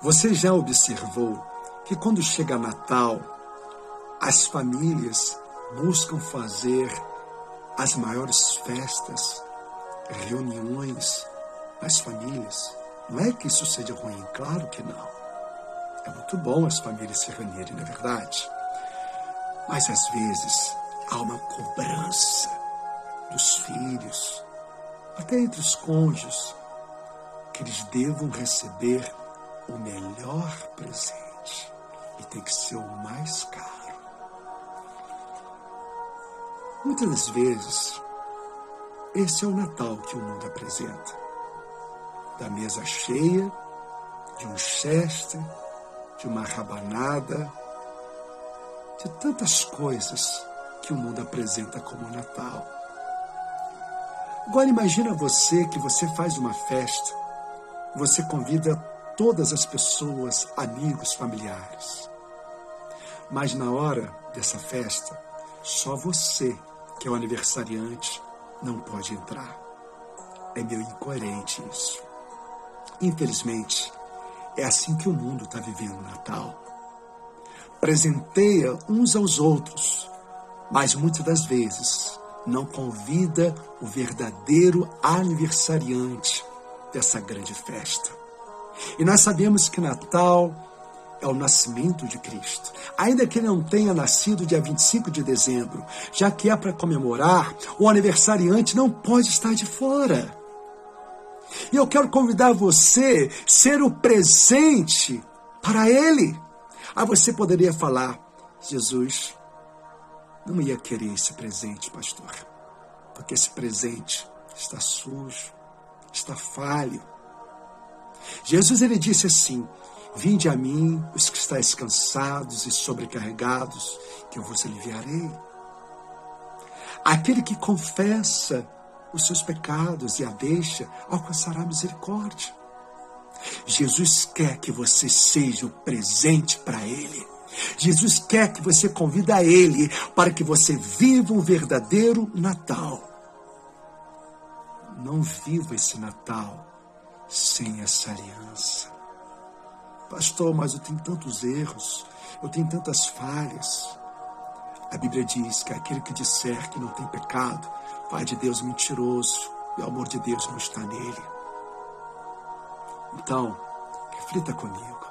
Você já observou que quando chega Natal, as famílias buscam fazer as maiores festas, reuniões das famílias? Não é que isso seja ruim, claro que não. É muito bom as famílias se reunirem, não é verdade? Mas às vezes há uma cobrança dos filhos, até entre os cônjuges, que eles devam receber o melhor presente e tem que ser o mais caro. Muitas das vezes, esse é o Natal que o mundo apresenta. Da mesa cheia, de um chester, de uma rabanada, de tantas coisas que o mundo apresenta como Natal. Agora imagina você que você faz uma festa, você convida todas as pessoas, amigos, familiares. Mas na hora dessa festa, só você, que é o aniversariante, não pode entrar. É meio incoerente isso. Infelizmente, é assim que o mundo está vivendo o Natal. Presenteia uns aos outros, mas muitas das vezes não convida o verdadeiro aniversariante dessa grande festa. E nós sabemos que Natal é o nascimento de Cristo. Ainda que ele não tenha nascido dia 25 de dezembro, já que é para comemorar, o aniversariante não pode estar de fora. E eu quero convidar você a ser o presente para ele. Aí você poderia falar: Jesus, não ia querer esse presente, pastor, porque esse presente está sujo, está falho Jesus ele disse assim: Vinde a mim, os que estáis cansados e sobrecarregados, que eu vos aliviarei. Aquele que confessa os seus pecados e a deixa, alcançará misericórdia. Jesus quer que você seja o presente para Ele. Jesus quer que você convida a Ele para que você viva um verdadeiro Natal. Não viva esse Natal sem essa aliança. Pastor, mas eu tenho tantos erros, eu tenho tantas falhas. A Bíblia diz que aquele que disser que não tem pecado, vai de Deus mentiroso, e o amor de Deus não está nele. Então, reflita comigo.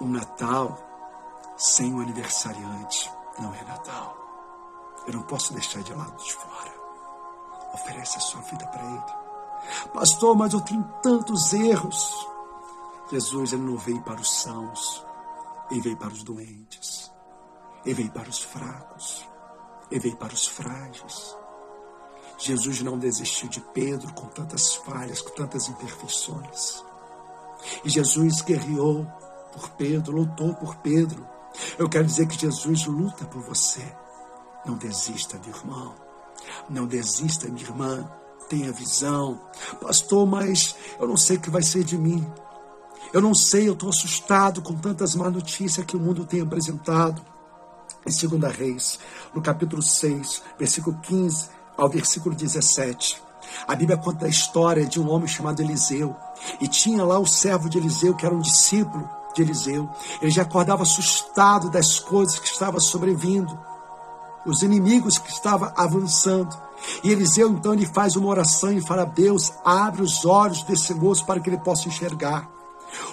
Um Natal sem um aniversariante não é Natal. Eu não posso deixar de lado de fora. Oferece a sua vida para Ele. Pastor, mas eu tenho tantos erros. Jesus ele não veio para os sãos, ele veio para os doentes, ele veio para os fracos, ele veio para os frágeis. Jesus não desistiu de Pedro com tantas falhas, com tantas imperfeições. E Jesus guerreou por Pedro, lutou por Pedro. Eu quero dizer que Jesus luta por você. Não desista, meu irmão. Não desista, minha irmã tenha visão. Pastor, mas eu não sei o que vai ser de mim. Eu não sei, eu estou assustado com tantas más notícias que o mundo tem apresentado. Em 2 Reis, no capítulo 6, versículo 15 ao versículo 17. A Bíblia conta a história de um homem chamado Eliseu. E tinha lá o servo de Eliseu, que era um discípulo de Eliseu. Ele já acordava assustado das coisas que estavam sobrevindo, os inimigos que estavam avançando. E Eliseu então ele faz uma oração e fala: Deus, abre os olhos desse moço para que ele possa enxergar.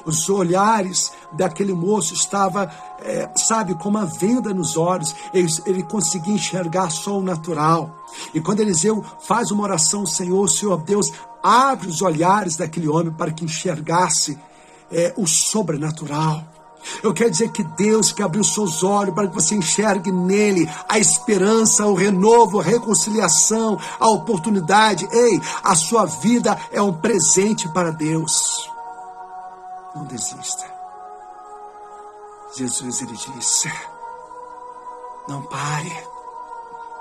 Os olhares daquele moço estava, é, sabe, com uma venda nos olhos. Ele, ele conseguia enxergar só o natural. E quando Eliseu faz uma oração, Senhor, Senhor Deus, abre os olhares daquele homem para que enxergasse é, o sobrenatural. Eu quero dizer que Deus que abriu seus olhos para que você enxergue nele a esperança, o renovo, a reconciliação, a oportunidade. Ei, a sua vida é um presente para Deus. Não desista. Jesus ele disse: Não pare,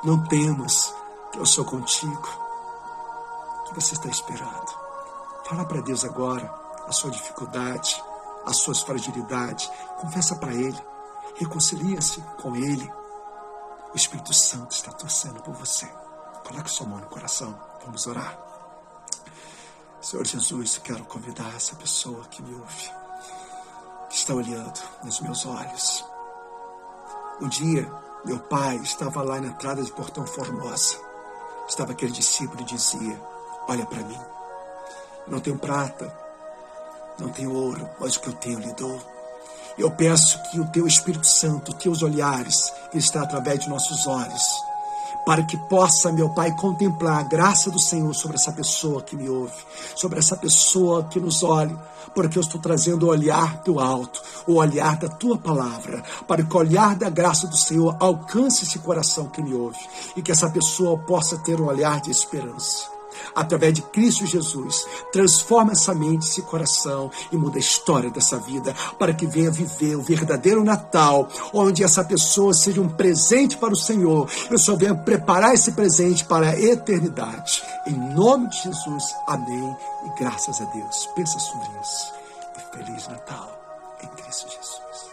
não temas, que eu sou contigo. O que você está esperando? Fala para Deus agora a sua dificuldade as suas fragilidades. Confessa para Ele. Reconcilia-se com Ele. O Espírito Santo está torcendo por você. Coloque sua mão no coração. Vamos orar. Senhor Jesus, quero convidar essa pessoa que me ouve está olhando nos meus olhos. Um dia, meu pai estava lá na entrada de Portão Formosa. Estava aquele discípulo e dizia: Olha para mim. Não tenho prata, não tenho ouro, mas o que eu tenho lhe dou. Eu peço que o teu Espírito Santo, teus olhares, que está através de nossos olhos, para que possa, meu Pai, contemplar a graça do Senhor sobre essa pessoa que me ouve, sobre essa pessoa que nos olha, porque eu estou trazendo o olhar do alto, o olhar da tua palavra, para que o olhar da graça do Senhor alcance esse coração que me ouve e que essa pessoa possa ter um olhar de esperança através de Cristo Jesus. Transforma essa mente, esse coração e muda a história dessa vida para que venha viver o verdadeiro Natal, onde essa pessoa seja um presente para o Senhor. Eu só venho preparar esse presente para a eternidade. Em nome de Jesus, amém e graças a Deus. Pensa sobre isso. E Feliz Natal em Cristo Jesus.